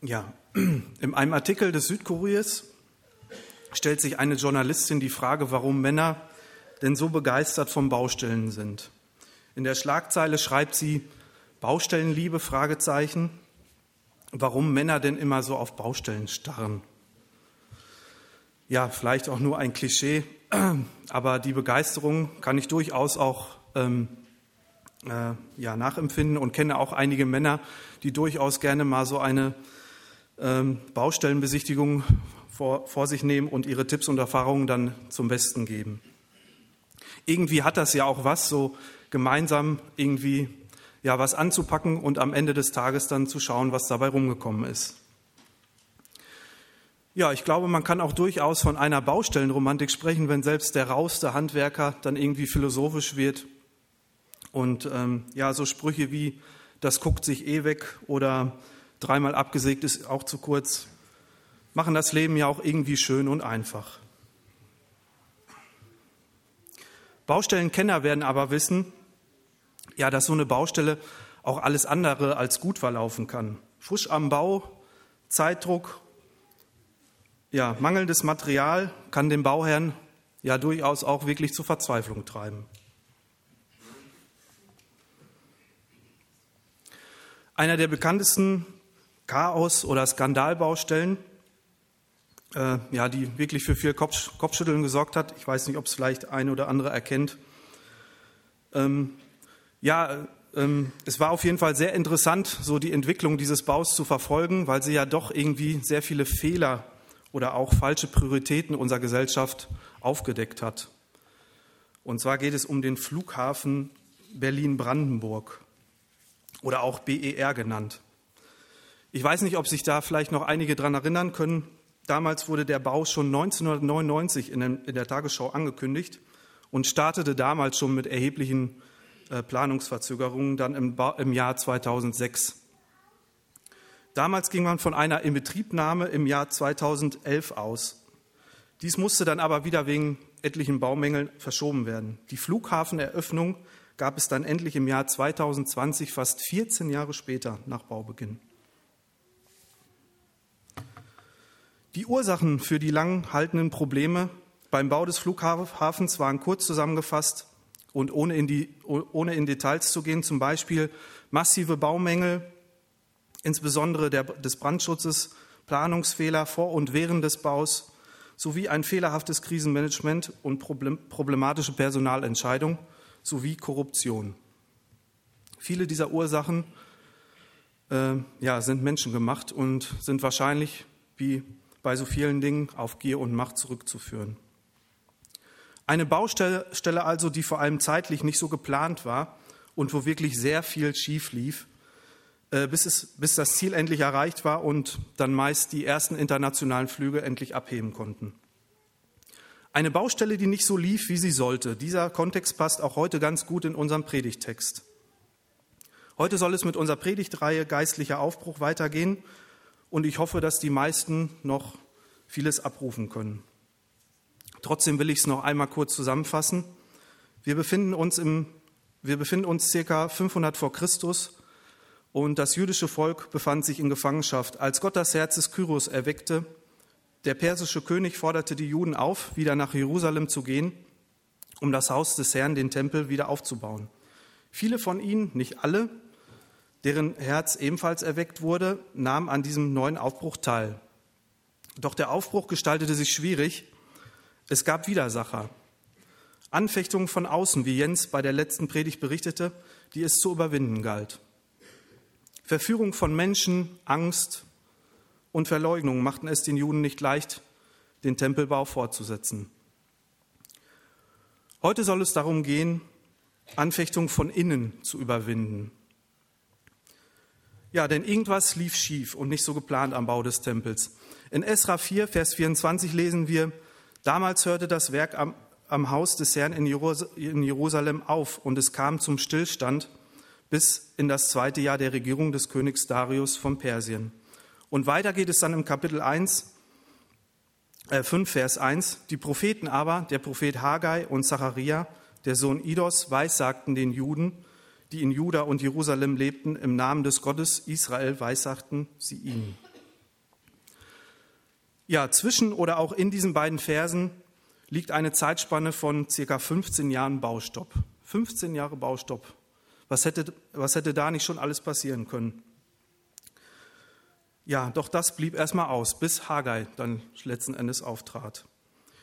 Ja, in einem Artikel des Südkuriers stellt sich eine Journalistin die Frage, warum Männer denn so begeistert vom Baustellen sind. In der Schlagzeile schreibt sie Baustellenliebe Fragezeichen, warum Männer denn immer so auf Baustellen starren. Ja, vielleicht auch nur ein Klischee, aber die Begeisterung kann ich durchaus auch ähm, äh, ja, nachempfinden und kenne auch einige Männer, die durchaus gerne mal so eine ähm, Baustellenbesichtigung vor, vor sich nehmen und ihre Tipps und Erfahrungen dann zum Besten geben. Irgendwie hat das ja auch was, so gemeinsam irgendwie ja was anzupacken und am Ende des Tages dann zu schauen, was dabei rumgekommen ist. Ja, ich glaube, man kann auch durchaus von einer Baustellenromantik sprechen, wenn selbst der rauste Handwerker dann irgendwie philosophisch wird und ähm, ja, so Sprüche wie das guckt sich eh weg oder dreimal abgesägt ist auch zu kurz, machen das Leben ja auch irgendwie schön und einfach. Baustellenkenner werden aber wissen, ja, dass so eine Baustelle auch alles andere als gut verlaufen kann. Frisch am Bau, Zeitdruck, ja, mangelndes Material kann den Bauherrn ja durchaus auch wirklich zur Verzweiflung treiben. Einer der bekanntesten Chaos- oder Skandalbaustellen, äh, ja, die wirklich für viel Kopf, Kopfschütteln gesorgt hat. Ich weiß nicht, ob es vielleicht ein oder andere erkennt. Ähm, ja, ähm, es war auf jeden Fall sehr interessant, so die Entwicklung dieses Baus zu verfolgen, weil sie ja doch irgendwie sehr viele Fehler oder auch falsche Prioritäten unserer Gesellschaft aufgedeckt hat. Und zwar geht es um den Flughafen Berlin-Brandenburg oder auch BER genannt. Ich weiß nicht, ob sich da vielleicht noch einige daran erinnern können. Damals wurde der Bau schon 1999 in der Tagesschau angekündigt und startete damals schon mit erheblichen äh, Planungsverzögerungen dann im Jahr 2006. Damals ging man von einer Inbetriebnahme im Jahr 2011 aus. Dies musste dann aber wieder wegen etlichen Baumängeln verschoben werden. Die Flughafeneröffnung gab es dann endlich im Jahr 2020, fast 14 Jahre später nach Baubeginn. Die Ursachen für die lang haltenden Probleme beim Bau des Flughafens waren kurz zusammengefasst und ohne in, die, ohne in Details zu gehen, zum Beispiel massive Baumängel, insbesondere der, des Brandschutzes, Planungsfehler vor und während des Baus sowie ein fehlerhaftes Krisenmanagement und problematische Personalentscheidung sowie Korruption. Viele dieser Ursachen äh, ja, sind menschengemacht und sind wahrscheinlich, wie bei so vielen Dingen auf Gier und Macht zurückzuführen. Eine Baustelle also, die vor allem zeitlich nicht so geplant war und wo wirklich sehr viel schief lief, äh, bis, es, bis das Ziel endlich erreicht war und dann meist die ersten internationalen Flüge endlich abheben konnten. Eine Baustelle, die nicht so lief, wie sie sollte. Dieser Kontext passt auch heute ganz gut in unseren Predigtext. Heute soll es mit unserer Predigtreihe Geistlicher Aufbruch weitergehen und ich hoffe, dass die meisten noch vieles abrufen können. Trotzdem will ich es noch einmal kurz zusammenfassen. Wir befinden uns, im, wir befinden uns circa 500 vor Christus und das jüdische Volk befand sich in Gefangenschaft. Als Gott das Herz des Kyros erweckte, der persische König forderte die Juden auf, wieder nach Jerusalem zu gehen, um das Haus des Herrn, den Tempel, wieder aufzubauen. Viele von ihnen, nicht alle, deren Herz ebenfalls erweckt wurde, nahm an diesem neuen Aufbruch teil. Doch der Aufbruch gestaltete sich schwierig. Es gab Widersacher. Anfechtungen von außen, wie Jens bei der letzten Predigt berichtete, die es zu überwinden galt. Verführung von Menschen, Angst und Verleugnung machten es den Juden nicht leicht, den Tempelbau fortzusetzen. Heute soll es darum gehen, Anfechtung von innen zu überwinden. Ja, denn irgendwas lief schief und nicht so geplant am Bau des Tempels. In Esra 4, Vers 24 lesen wir, damals hörte das Werk am, am Haus des Herrn in Jerusalem auf und es kam zum Stillstand bis in das zweite Jahr der Regierung des Königs Darius von Persien. Und weiter geht es dann im Kapitel 1, äh 5, Vers 1. Die Propheten aber, der Prophet Haggai und Zacharia, der Sohn Idos, weissagten den Juden, die in Juda und Jerusalem lebten, im Namen des Gottes Israel weissagten sie ihnen. Ja, zwischen oder auch in diesen beiden Versen liegt eine Zeitspanne von circa 15 Jahren Baustopp. 15 Jahre Baustopp. Was hätte, was hätte da nicht schon alles passieren können? Ja, doch das blieb erstmal aus, bis Haggai dann letzten Endes auftrat.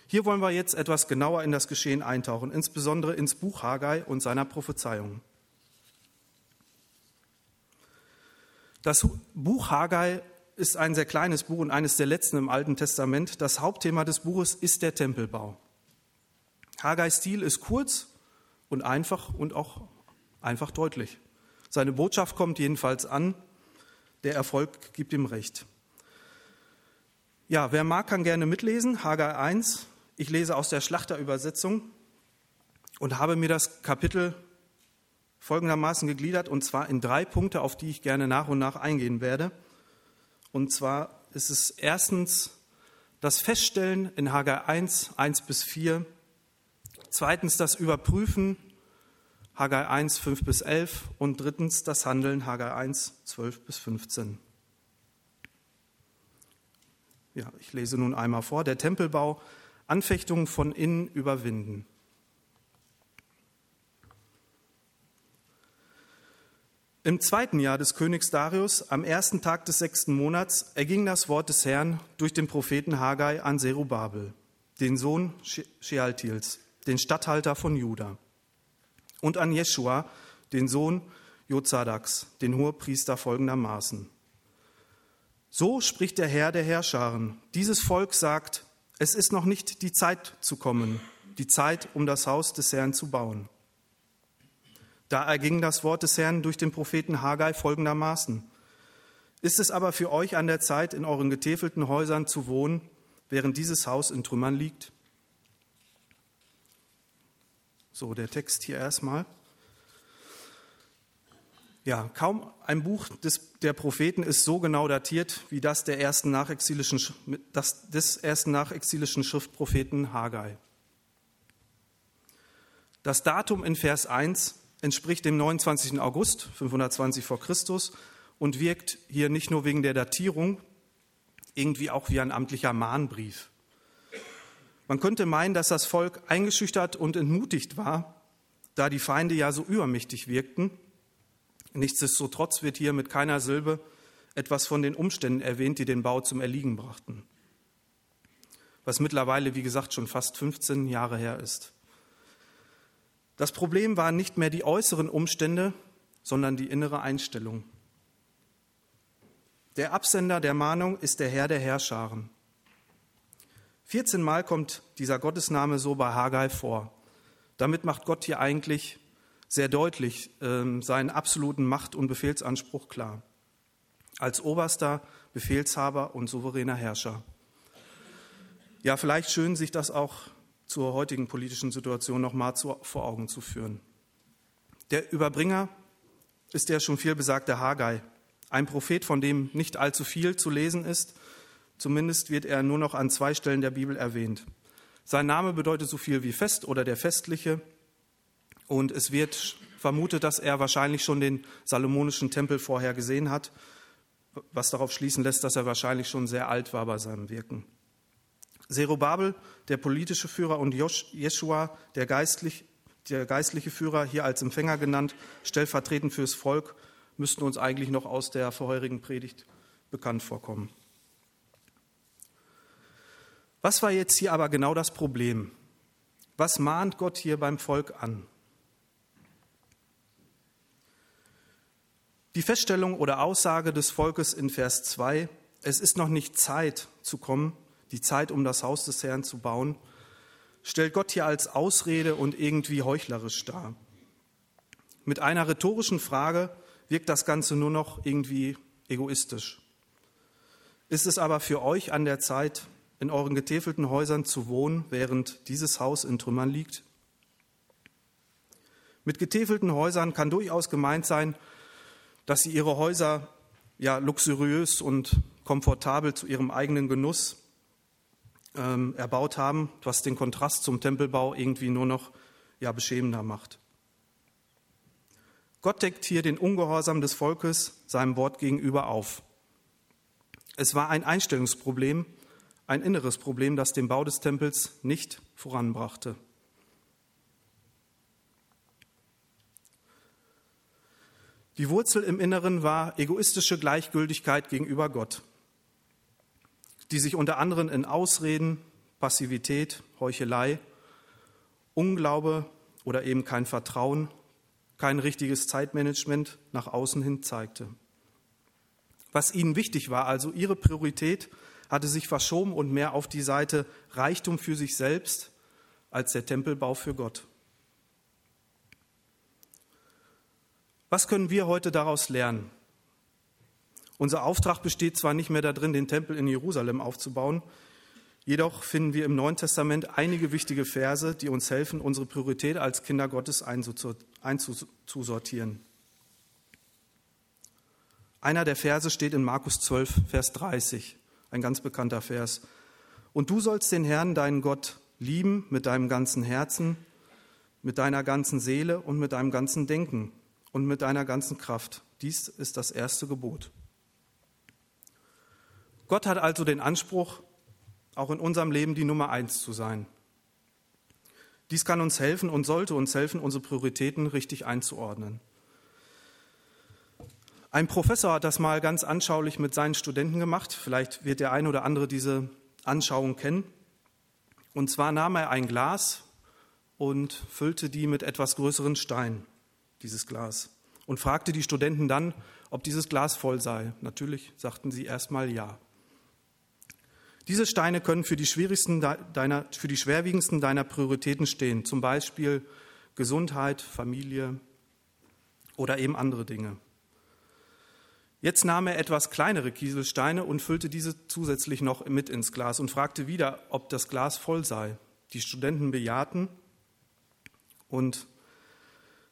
Hier wollen wir jetzt etwas genauer in das Geschehen eintauchen, insbesondere ins Buch Haggai und seiner Prophezeiung. Das Buch Haggai ist ein sehr kleines Buch und eines der letzten im Alten Testament. Das Hauptthema des Buches ist der Tempelbau. Haggais Stil ist kurz und einfach und auch einfach deutlich. Seine Botschaft kommt jedenfalls an der Erfolg gibt ihm recht. Ja, wer mag, kann gerne mitlesen. Hagar 1. Ich lese aus der Schlachterübersetzung und habe mir das Kapitel folgendermaßen gegliedert, und zwar in drei Punkte, auf die ich gerne nach und nach eingehen werde. Und zwar ist es erstens das Feststellen in Hagar 1, 1 bis 4. Zweitens das Überprüfen Haggai 1, 5 bis 11 und drittens das Handeln, Haggai 1, 12 bis 15. Ja, ich lese nun einmal vor. Der Tempelbau, Anfechtungen von innen überwinden. Im zweiten Jahr des Königs Darius, am ersten Tag des sechsten Monats, erging das Wort des Herrn durch den Propheten Haggai an Serubabel, den Sohn Shealtiels, den Statthalter von Juda und an Jeschua, den Sohn Jozadaks, den Hohepriester, folgendermaßen. So spricht der Herr der Herrscharen. Dieses Volk sagt, es ist noch nicht die Zeit zu kommen, die Zeit, um das Haus des Herrn zu bauen. Da erging das Wort des Herrn durch den Propheten Haggai folgendermaßen. Ist es aber für euch an der Zeit, in euren getäfelten Häusern zu wohnen, während dieses Haus in Trümmern liegt? So, der Text hier erstmal. Ja, kaum ein Buch des, der Propheten ist so genau datiert wie das, der ersten nachexilischen, das des ersten nachexilischen Schriftpropheten Haggai. Das Datum in Vers 1 entspricht dem 29. August 520 vor Christus und wirkt hier nicht nur wegen der Datierung, irgendwie auch wie ein amtlicher Mahnbrief. Man könnte meinen, dass das Volk eingeschüchtert und entmutigt war, da die Feinde ja so übermächtig wirkten. Nichtsdestotrotz wird hier mit keiner Silbe etwas von den Umständen erwähnt, die den Bau zum Erliegen brachten. Was mittlerweile, wie gesagt, schon fast 15 Jahre her ist. Das Problem waren nicht mehr die äußeren Umstände, sondern die innere Einstellung. Der Absender der Mahnung ist der Herr der Herrscharen. 14 Mal kommt dieser Gottesname so bei Haggai vor. Damit macht Gott hier eigentlich sehr deutlich äh, seinen absoluten Macht- und Befehlsanspruch klar. Als oberster Befehlshaber und souveräner Herrscher. Ja, vielleicht schön, sich das auch zur heutigen politischen Situation nochmal vor Augen zu führen. Der Überbringer ist der schon viel besagte Haggai, ein Prophet, von dem nicht allzu viel zu lesen ist Zumindest wird er nur noch an zwei Stellen der Bibel erwähnt. Sein Name bedeutet so viel wie Fest oder der Festliche. Und es wird vermutet, dass er wahrscheinlich schon den salomonischen Tempel vorher gesehen hat, was darauf schließen lässt, dass er wahrscheinlich schon sehr alt war bei seinem Wirken. Zerubabel, der politische Führer, und Jeschua, der, geistlich, der geistliche Führer, hier als Empfänger genannt, stellvertretend fürs Volk, müssten uns eigentlich noch aus der vorherigen Predigt bekannt vorkommen. Was war jetzt hier aber genau das Problem? Was mahnt Gott hier beim Volk an? Die Feststellung oder Aussage des Volkes in Vers 2, es ist noch nicht Zeit zu kommen, die Zeit, um das Haus des Herrn zu bauen, stellt Gott hier als Ausrede und irgendwie heuchlerisch dar. Mit einer rhetorischen Frage wirkt das Ganze nur noch irgendwie egoistisch. Ist es aber für euch an der Zeit, in euren getäfelten Häusern zu wohnen, während dieses Haus in Trümmern liegt? Mit getäfelten Häusern kann durchaus gemeint sein, dass sie ihre Häuser ja luxuriös und komfortabel zu ihrem eigenen Genuss ähm, erbaut haben, was den Kontrast zum Tempelbau irgendwie nur noch ja beschämender macht. Gott deckt hier den Ungehorsam des Volkes seinem Wort gegenüber auf. Es war ein Einstellungsproblem, ein inneres Problem, das den Bau des Tempels nicht voranbrachte. Die Wurzel im Inneren war egoistische Gleichgültigkeit gegenüber Gott, die sich unter anderem in Ausreden, Passivität, Heuchelei, Unglaube oder eben kein Vertrauen, kein richtiges Zeitmanagement nach außen hin zeigte. Was ihnen wichtig war, also ihre Priorität, hatte sich verschoben und mehr auf die Seite Reichtum für sich selbst als der Tempelbau für Gott. Was können wir heute daraus lernen? Unser Auftrag besteht zwar nicht mehr darin, den Tempel in Jerusalem aufzubauen, jedoch finden wir im Neuen Testament einige wichtige Verse, die uns helfen, unsere Priorität als Kinder Gottes einzusortieren. Einer der Verse steht in Markus 12, Vers 30, ein ganz bekannter Vers. Und du sollst den Herrn, deinen Gott, lieben mit deinem ganzen Herzen, mit deiner ganzen Seele und mit deinem ganzen Denken und mit deiner ganzen Kraft. Dies ist das erste Gebot. Gott hat also den Anspruch, auch in unserem Leben die Nummer eins zu sein. Dies kann uns helfen und sollte uns helfen, unsere Prioritäten richtig einzuordnen. Ein Professor hat das mal ganz anschaulich mit seinen Studenten gemacht. Vielleicht wird der eine oder andere diese Anschauung kennen. Und zwar nahm er ein Glas und füllte die mit etwas größeren Steinen, dieses Glas, und fragte die Studenten dann, ob dieses Glas voll sei. Natürlich sagten sie erstmal ja. Diese Steine können für die, schwierigsten deiner, für die schwerwiegendsten deiner Prioritäten stehen, zum Beispiel Gesundheit, Familie oder eben andere Dinge. Jetzt nahm er etwas kleinere Kieselsteine und füllte diese zusätzlich noch mit ins Glas und fragte wieder, ob das Glas voll sei. Die Studenten bejahten und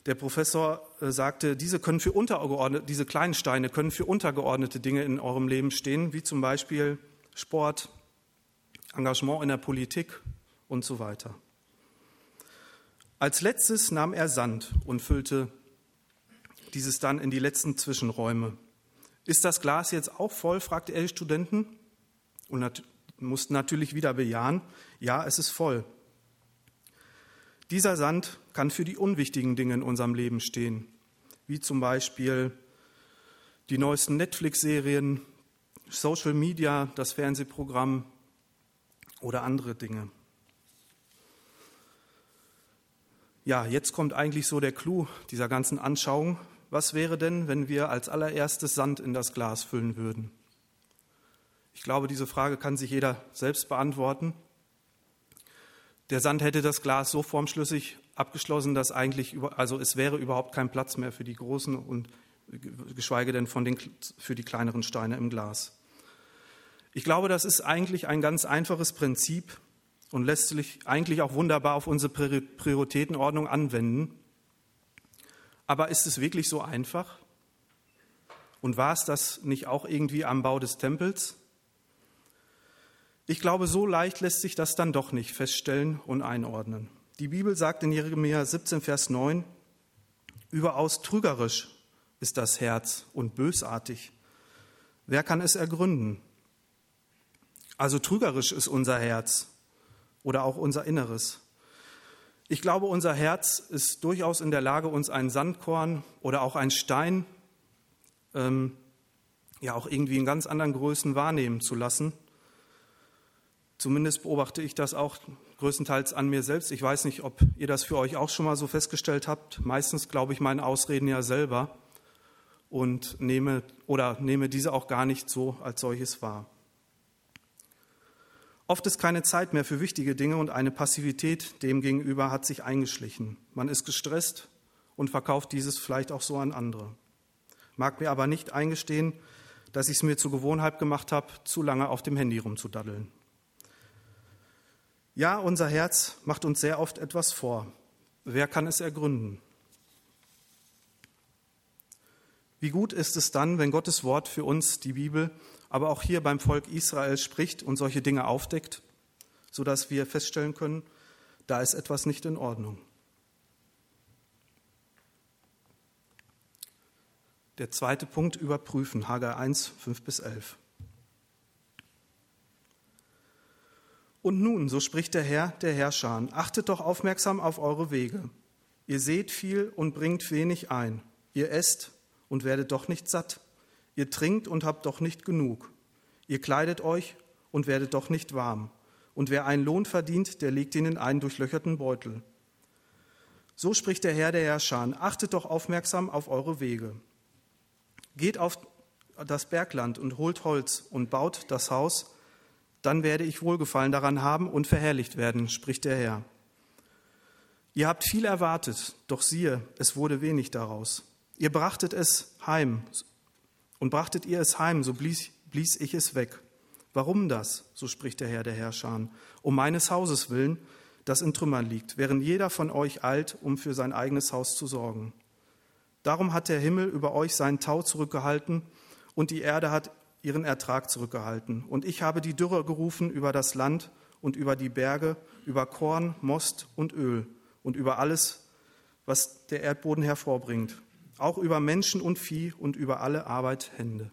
der Professor äh, sagte, diese, können für untergeordnete, diese kleinen Steine können für untergeordnete Dinge in eurem Leben stehen, wie zum Beispiel Sport, Engagement in der Politik und so weiter. Als letztes nahm er Sand und füllte dieses dann in die letzten Zwischenräume. Ist das Glas jetzt auch voll? fragte er die Studenten und nat mussten natürlich wieder bejahen, ja, es ist voll. Dieser Sand kann für die unwichtigen Dinge in unserem Leben stehen, wie zum Beispiel die neuesten Netflix-Serien, Social Media, das Fernsehprogramm oder andere Dinge. Ja, jetzt kommt eigentlich so der Clou dieser ganzen Anschauung was wäre denn, wenn wir als allererstes Sand in das Glas füllen würden? Ich glaube, diese Frage kann sich jeder selbst beantworten. Der Sand hätte das Glas so formschlüssig abgeschlossen, dass eigentlich, also es wäre überhaupt kein Platz mehr für die großen und geschweige denn von den, für die kleineren Steine im Glas. Ich glaube, das ist eigentlich ein ganz einfaches Prinzip und lässt sich eigentlich auch wunderbar auf unsere Prioritätenordnung anwenden. Aber ist es wirklich so einfach? Und war es das nicht auch irgendwie am Bau des Tempels? Ich glaube, so leicht lässt sich das dann doch nicht feststellen und einordnen. Die Bibel sagt in Jeremia 17, Vers 9, überaus trügerisch ist das Herz und bösartig. Wer kann es ergründen? Also trügerisch ist unser Herz oder auch unser Inneres. Ich glaube, unser Herz ist durchaus in der Lage, uns ein Sandkorn oder auch ein Stein ähm, ja auch irgendwie in ganz anderen Größen wahrnehmen zu lassen. Zumindest beobachte ich das auch größtenteils an mir selbst. Ich weiß nicht, ob ihr das für euch auch schon mal so festgestellt habt. Meistens glaube ich meine Ausreden ja selber und nehme oder nehme diese auch gar nicht so als solches wahr. Oft ist keine Zeit mehr für wichtige Dinge und eine Passivität demgegenüber hat sich eingeschlichen. Man ist gestresst und verkauft dieses vielleicht auch so an andere. Mag mir aber nicht eingestehen, dass ich es mir zur Gewohnheit gemacht habe, zu lange auf dem Handy rumzudaddeln. Ja, unser Herz macht uns sehr oft etwas vor. Wer kann es ergründen? Wie gut ist es dann, wenn Gottes Wort für uns, die Bibel, aber auch hier beim Volk Israel spricht und solche Dinge aufdeckt, sodass wir feststellen können, da ist etwas nicht in Ordnung. Der zweite Punkt überprüfen, Hagar 1, 5 bis 11. Und nun, so spricht der Herr, der Herrscher, achtet doch aufmerksam auf eure Wege. Ihr seht viel und bringt wenig ein. Ihr esst und werdet doch nicht satt. Ihr trinkt und habt doch nicht genug. Ihr kleidet euch und werdet doch nicht warm. Und wer einen Lohn verdient, der legt ihn in einen durchlöcherten Beutel. So spricht der Herr der Herrscher, achtet doch aufmerksam auf eure Wege. Geht auf das Bergland und holt Holz und baut das Haus, dann werde ich Wohlgefallen daran haben und verherrlicht werden, spricht der Herr. Ihr habt viel erwartet, doch siehe, es wurde wenig daraus. Ihr brachtet es heim, und brachtet ihr es heim, so blies, blies ich es weg. Warum das? So spricht der Herr der Herrscher. Um meines Hauses willen, das in Trümmern liegt, während jeder von euch eilt, um für sein eigenes Haus zu sorgen. Darum hat der Himmel über euch seinen Tau zurückgehalten und die Erde hat ihren Ertrag zurückgehalten. Und ich habe die Dürre gerufen über das Land und über die Berge, über Korn, Most und Öl und über alles, was der Erdboden hervorbringt, auch über Menschen und Vieh und über alle Arbeit Hände.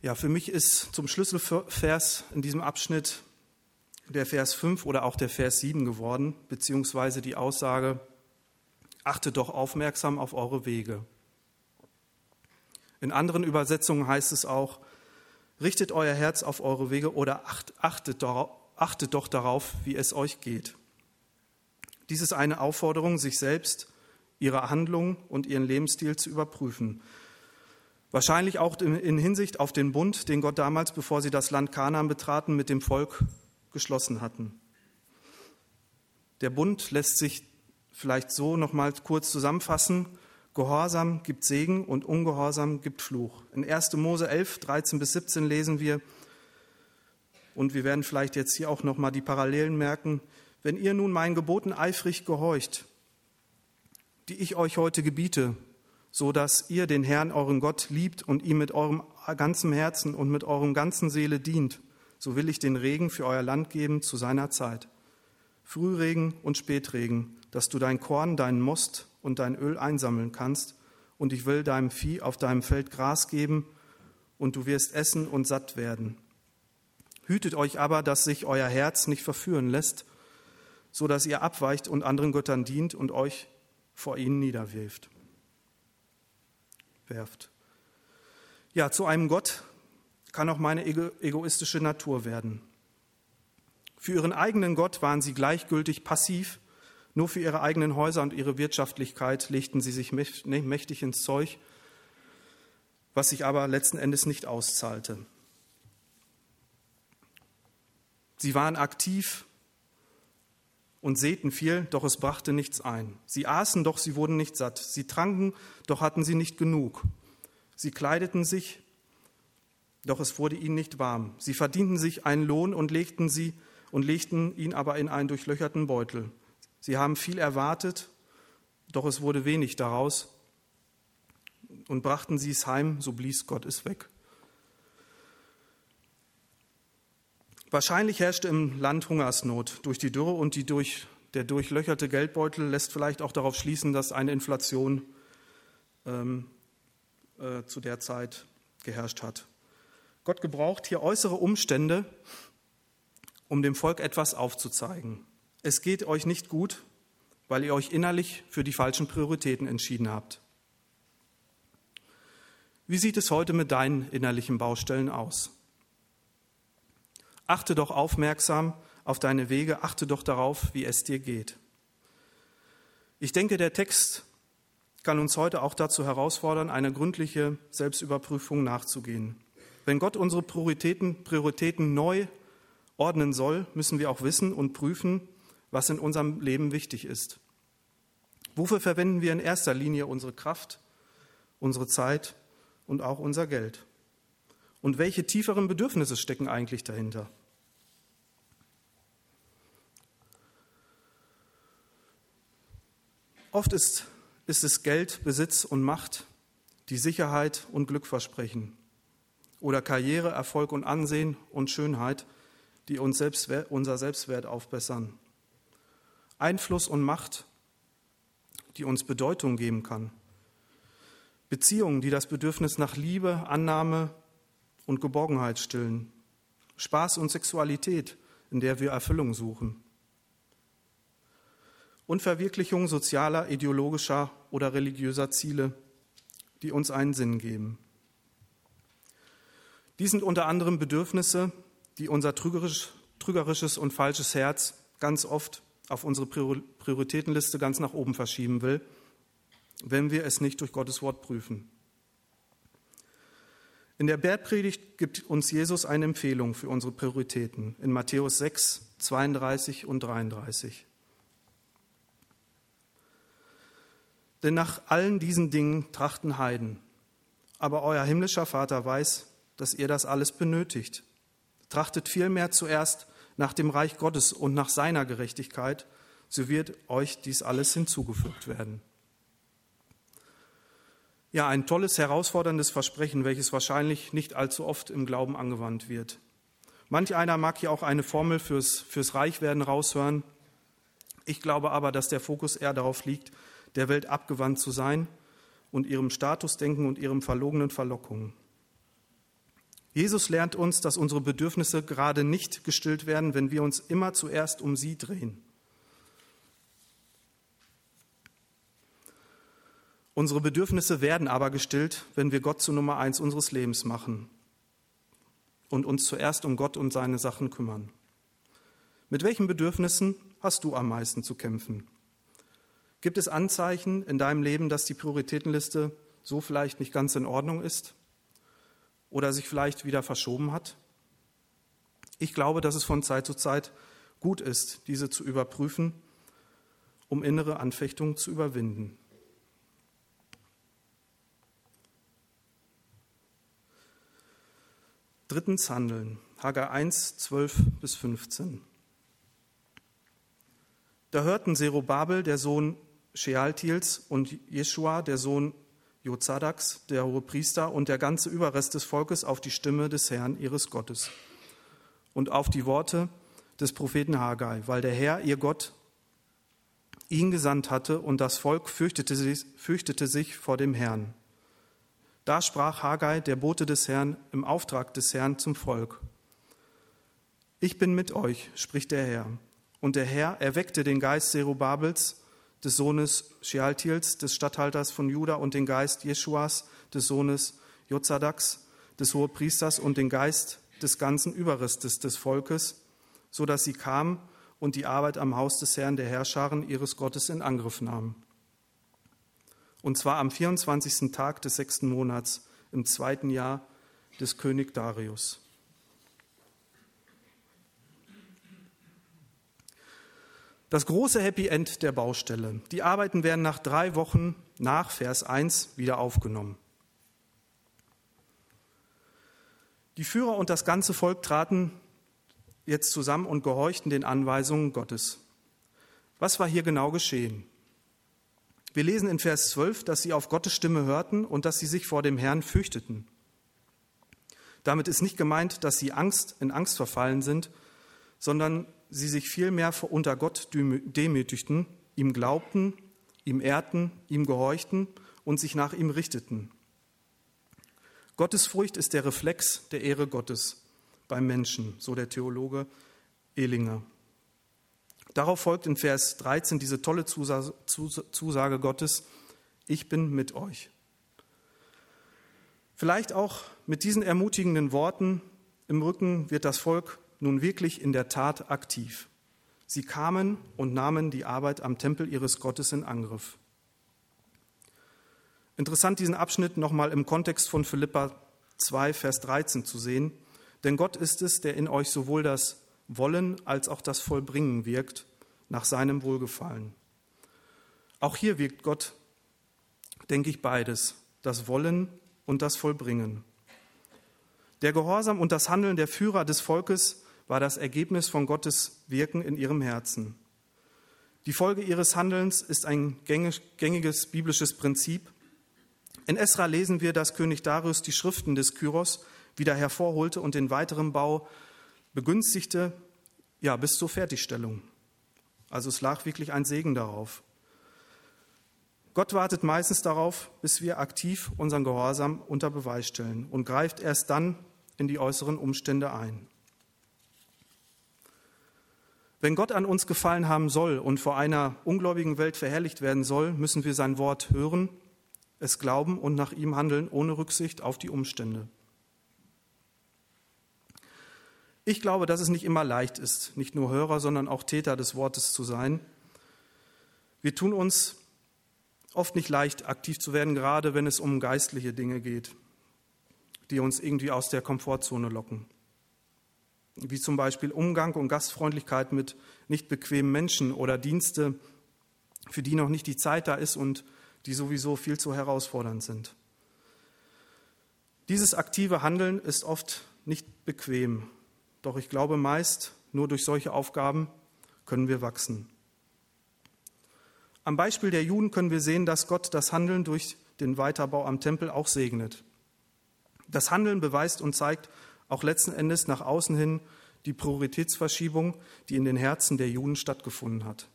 Ja, für mich ist zum Schlüsselvers in diesem Abschnitt der Vers 5 oder auch der Vers 7 geworden, beziehungsweise die Aussage, achtet doch aufmerksam auf eure Wege. In anderen Übersetzungen heißt es auch, richtet euer Herz auf eure Wege oder achtet, achtet doch darauf, wie es euch geht. Dies ist eine Aufforderung, sich selbst, ihre Handlung und ihren Lebensstil zu überprüfen. Wahrscheinlich auch in Hinsicht auf den Bund, den Gott damals, bevor sie das Land Kanaan betraten, mit dem Volk geschlossen hatten. Der Bund lässt sich vielleicht so noch mal kurz zusammenfassen. Gehorsam gibt Segen und Ungehorsam gibt Fluch. In 1. Mose 11, 13 bis 17 lesen wir, und wir werden vielleicht jetzt hier auch noch mal die Parallelen merken, wenn ihr nun meinen Geboten eifrig gehorcht, die ich euch heute gebiete, so dass ihr den Herrn, euren Gott, liebt und ihm mit eurem ganzen Herzen und mit eurem ganzen Seele dient, so will ich den Regen für euer Land geben zu seiner Zeit. Frühregen und Spätregen, dass du dein Korn, deinen Most und dein Öl einsammeln kannst, und ich will deinem Vieh auf deinem Feld Gras geben, und du wirst essen und satt werden. Hütet euch aber, dass sich euer Herz nicht verführen lässt, so dass ihr abweicht und anderen Göttern dient und euch vor ihnen niederwirft werft. Ja, zu einem Gott kann auch meine egoistische Natur werden. Für ihren eigenen Gott waren sie gleichgültig passiv, nur für ihre eigenen Häuser und ihre Wirtschaftlichkeit legten sie sich mächtig ins Zeug, was sich aber letzten Endes nicht auszahlte. Sie waren aktiv und säten viel, doch es brachte nichts ein. Sie aßen, doch sie wurden nicht satt. Sie tranken, doch hatten sie nicht genug. Sie kleideten sich, doch es wurde ihnen nicht warm. Sie verdienten sich einen Lohn und legten sie und legten ihn aber in einen durchlöcherten Beutel. Sie haben viel erwartet, doch es wurde wenig daraus. Und brachten sie es heim, so blies Gott es weg. Wahrscheinlich herrschte im Land Hungersnot durch die Dürre und die durch, der durchlöcherte Geldbeutel lässt vielleicht auch darauf schließen, dass eine Inflation ähm, äh, zu der Zeit geherrscht hat. Gott gebraucht hier äußere Umstände, um dem Volk etwas aufzuzeigen. Es geht euch nicht gut, weil ihr euch innerlich für die falschen Prioritäten entschieden habt. Wie sieht es heute mit deinen innerlichen Baustellen aus? Achte doch aufmerksam auf deine Wege, achte doch darauf, wie es dir geht. Ich denke, der Text kann uns heute auch dazu herausfordern, eine gründliche Selbstüberprüfung nachzugehen. Wenn Gott unsere Prioritäten, Prioritäten neu ordnen soll, müssen wir auch wissen und prüfen, was in unserem Leben wichtig ist. Wofür verwenden wir in erster Linie unsere Kraft, unsere Zeit und auch unser Geld? Und welche tieferen Bedürfnisse stecken eigentlich dahinter? Oft ist, ist es Geld, Besitz und Macht, die Sicherheit und Glück versprechen. Oder Karriere, Erfolg und Ansehen und Schönheit, die uns Selbstwert, unser Selbstwert aufbessern. Einfluss und Macht, die uns Bedeutung geben kann. Beziehungen, die das Bedürfnis nach Liebe, Annahme und Geborgenheit stillen. Spaß und Sexualität, in der wir Erfüllung suchen. Und Verwirklichung sozialer, ideologischer oder religiöser Ziele, die uns einen Sinn geben. Dies sind unter anderem Bedürfnisse, die unser trügerisch, trügerisches und falsches Herz ganz oft auf unsere Prioritätenliste ganz nach oben verschieben will, wenn wir es nicht durch Gottes Wort prüfen. In der Bergpredigt gibt uns Jesus eine Empfehlung für unsere Prioritäten in Matthäus 6, 32 und 33. Denn nach allen diesen Dingen trachten Heiden. Aber euer himmlischer Vater weiß, dass ihr das alles benötigt. Trachtet vielmehr zuerst nach dem Reich Gottes und nach seiner Gerechtigkeit, so wird euch dies alles hinzugefügt werden. Ja, ein tolles, herausforderndes Versprechen, welches wahrscheinlich nicht allzu oft im Glauben angewandt wird. Manch einer mag hier auch eine Formel fürs, fürs Reichwerden raushören. Ich glaube aber, dass der Fokus eher darauf liegt, der Welt abgewandt zu sein und ihrem Statusdenken und ihrem verlogenen Verlockungen. Jesus lernt uns, dass unsere Bedürfnisse gerade nicht gestillt werden, wenn wir uns immer zuerst um sie drehen. Unsere Bedürfnisse werden aber gestillt, wenn wir Gott zu Nummer eins unseres Lebens machen und uns zuerst um Gott und seine Sachen kümmern. Mit welchen Bedürfnissen hast du am meisten zu kämpfen? Gibt es Anzeichen in deinem Leben, dass die Prioritätenliste so vielleicht nicht ganz in Ordnung ist oder sich vielleicht wieder verschoben hat? Ich glaube, dass es von Zeit zu Zeit gut ist, diese zu überprüfen, um innere Anfechtungen zu überwinden. Drittens Handeln. Haggai 1, 12 bis 15. Da hörten Zerubabel, der Sohn Shealtiels, und Jeschua, der Sohn Jozadaks, der hohe Priester, und der ganze Überrest des Volkes auf die Stimme des Herrn ihres Gottes und auf die Worte des Propheten Haggai, weil der Herr, ihr Gott, ihn gesandt hatte und das Volk fürchtete sich, fürchtete sich vor dem Herrn. Da sprach Haggai, der Bote des Herrn, im Auftrag des Herrn zum Volk. Ich bin mit euch, spricht der Herr. Und der Herr erweckte den Geist Zerubabels, des Sohnes Shealtiels, des Statthalters von Juda, und den Geist Jeschuas, des Sohnes Jozadaks, des Hohepriesters, und den Geist des ganzen Überrestes des Volkes, so dass sie kamen und die Arbeit am Haus des Herrn der Herrscharen ihres Gottes in Angriff nahmen und zwar am 24. Tag des sechsten Monats im zweiten Jahr des König Darius. Das große Happy End der Baustelle. Die Arbeiten werden nach drei Wochen nach Vers 1 wieder aufgenommen. Die Führer und das ganze Volk traten jetzt zusammen und gehorchten den Anweisungen Gottes. Was war hier genau geschehen? Wir lesen in Vers 12, dass sie auf Gottes Stimme hörten und dass sie sich vor dem Herrn fürchteten. Damit ist nicht gemeint, dass sie Angst in Angst verfallen sind, sondern sie sich vielmehr unter Gott demütigten, ihm glaubten, ihm ehrten, ihm gehorchten und sich nach ihm richteten. Gottesfurcht ist der Reflex der Ehre Gottes beim Menschen, so der Theologe Ehlinger. Darauf folgt in Vers 13 diese tolle Zusage Gottes, ich bin mit euch. Vielleicht auch mit diesen ermutigenden Worten im Rücken wird das Volk nun wirklich in der Tat aktiv. Sie kamen und nahmen die Arbeit am Tempel ihres Gottes in Angriff. Interessant, diesen Abschnitt nochmal im Kontext von Philippa 2, Vers 13 zu sehen. Denn Gott ist es, der in euch sowohl das wollen als auch das Vollbringen wirkt nach seinem Wohlgefallen. Auch hier wirkt Gott, denke ich, beides, das Wollen und das Vollbringen. Der Gehorsam und das Handeln der Führer des Volkes war das Ergebnis von Gottes Wirken in ihrem Herzen. Die Folge ihres Handelns ist ein gängiges biblisches Prinzip. In Esra lesen wir, dass König Darius die Schriften des Kyros wieder hervorholte und den weiteren Bau begünstigte, ja, bis zur Fertigstellung. Also es lag wirklich ein Segen darauf. Gott wartet meistens darauf, bis wir aktiv unseren Gehorsam unter Beweis stellen und greift erst dann in die äußeren Umstände ein. Wenn Gott an uns gefallen haben soll und vor einer ungläubigen Welt verherrlicht werden soll, müssen wir sein Wort hören, es glauben und nach ihm handeln, ohne Rücksicht auf die Umstände. Ich glaube, dass es nicht immer leicht ist, nicht nur Hörer, sondern auch Täter des Wortes zu sein. Wir tun uns oft nicht leicht, aktiv zu werden, gerade wenn es um geistliche Dinge geht, die uns irgendwie aus der Komfortzone locken wie zum Beispiel Umgang und Gastfreundlichkeit mit nicht bequemen Menschen oder Dienste, für die noch nicht die Zeit da ist und die sowieso viel zu herausfordernd sind. Dieses aktive Handeln ist oft nicht bequem, doch ich glaube meist, nur durch solche Aufgaben können wir wachsen. Am Beispiel der Juden können wir sehen, dass Gott das Handeln durch den Weiterbau am Tempel auch segnet. Das Handeln beweist und zeigt auch letzten Endes nach außen hin die Prioritätsverschiebung, die in den Herzen der Juden stattgefunden hat.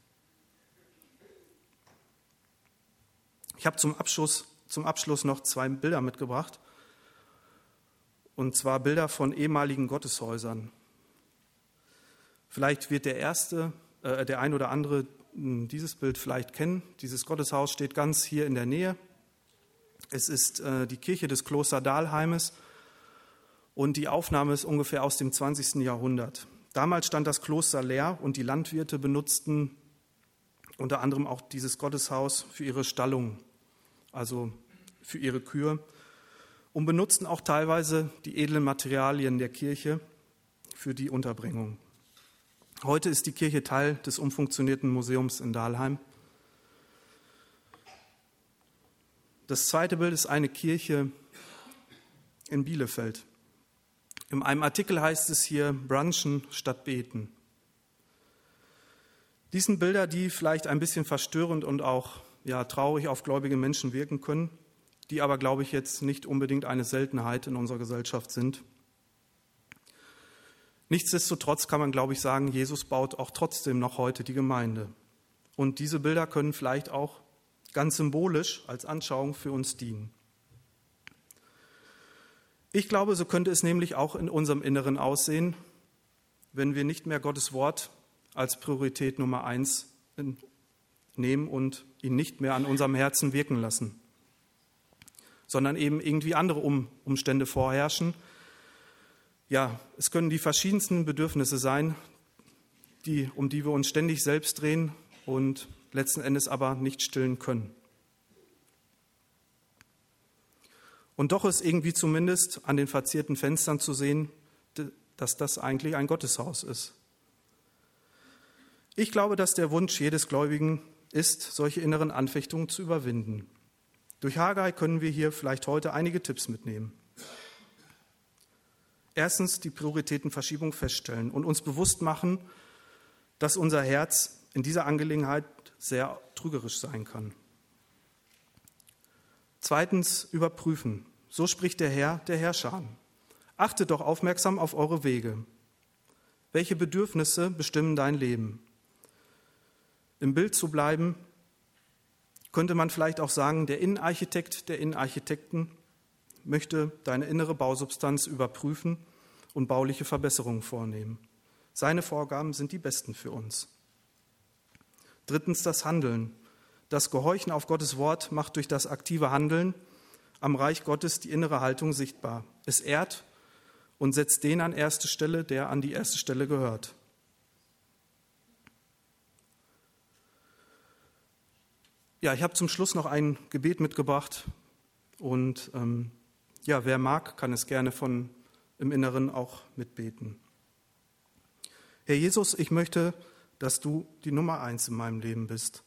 Ich habe zum Abschluss, zum Abschluss noch zwei Bilder mitgebracht, und zwar Bilder von ehemaligen Gotteshäusern. Vielleicht wird der erste, äh, der ein oder andere hm, dieses Bild vielleicht kennen. Dieses Gotteshaus steht ganz hier in der Nähe. Es ist äh, die Kirche des Kloster Dahlheimes und die Aufnahme ist ungefähr aus dem 20. Jahrhundert. Damals stand das Kloster leer und die Landwirte benutzten unter anderem auch dieses Gotteshaus für ihre Stallung, also für ihre Kühe, und benutzten auch teilweise die edlen Materialien der Kirche für die Unterbringung. Heute ist die Kirche Teil des umfunktionierten Museums in Dahlheim. Das zweite Bild ist eine Kirche in Bielefeld. In einem Artikel heißt es hier Brunchen statt Beten. Dies sind Bilder, die vielleicht ein bisschen verstörend und auch ja, traurig auf gläubige Menschen wirken können, die aber, glaube ich, jetzt nicht unbedingt eine Seltenheit in unserer Gesellschaft sind. Nichtsdestotrotz kann man, glaube ich, sagen, Jesus baut auch trotzdem noch heute die Gemeinde. Und diese Bilder können vielleicht auch ganz symbolisch als Anschauung für uns dienen. Ich glaube, so könnte es nämlich auch in unserem Inneren aussehen, wenn wir nicht mehr Gottes Wort als Priorität Nummer eins nehmen und ihn nicht mehr an unserem Herzen wirken lassen, sondern eben irgendwie andere Umstände vorherrschen. Ja, es können die verschiedensten Bedürfnisse sein, die, um die wir uns ständig selbst drehen und letzten Endes aber nicht stillen können. Und doch ist irgendwie zumindest an den verzierten Fenstern zu sehen, dass das eigentlich ein Gotteshaus ist. Ich glaube, dass der Wunsch jedes Gläubigen ist, solche inneren Anfechtungen zu überwinden. Durch Haggai können wir hier vielleicht heute einige Tipps mitnehmen. Erstens die Prioritätenverschiebung feststellen und uns bewusst machen, dass unser Herz in dieser Angelegenheit sehr trügerisch sein kann. Zweitens überprüfen. So spricht der Herr der Herrscher. Achtet doch aufmerksam auf eure Wege. Welche Bedürfnisse bestimmen dein Leben? Im Bild zu bleiben, könnte man vielleicht auch sagen, der Innenarchitekt der Innenarchitekten möchte deine innere Bausubstanz überprüfen und bauliche Verbesserungen vornehmen. Seine Vorgaben sind die besten für uns. Drittens das Handeln. Das Gehorchen auf Gottes Wort macht durch das aktive Handeln am Reich Gottes die innere Haltung sichtbar. Es ehrt und setzt den an erste Stelle, der an die erste Stelle gehört. Ja, ich habe zum Schluss noch ein Gebet mitgebracht und ähm, ja, wer mag, kann es gerne von im Inneren auch mitbeten. Herr Jesus, ich möchte, dass du die Nummer eins in meinem Leben bist.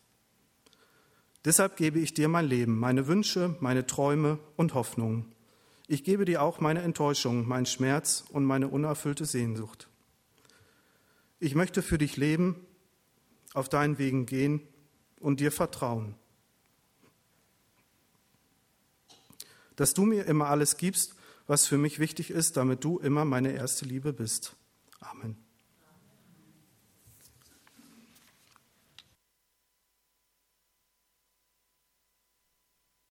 Deshalb gebe ich dir mein Leben, meine Wünsche, meine Träume und Hoffnungen. Ich gebe dir auch meine Enttäuschung, meinen Schmerz und meine unerfüllte Sehnsucht. Ich möchte für dich leben, auf deinen Wegen gehen und dir vertrauen. Dass du mir immer alles gibst, was für mich wichtig ist, damit du immer meine erste Liebe bist. Amen.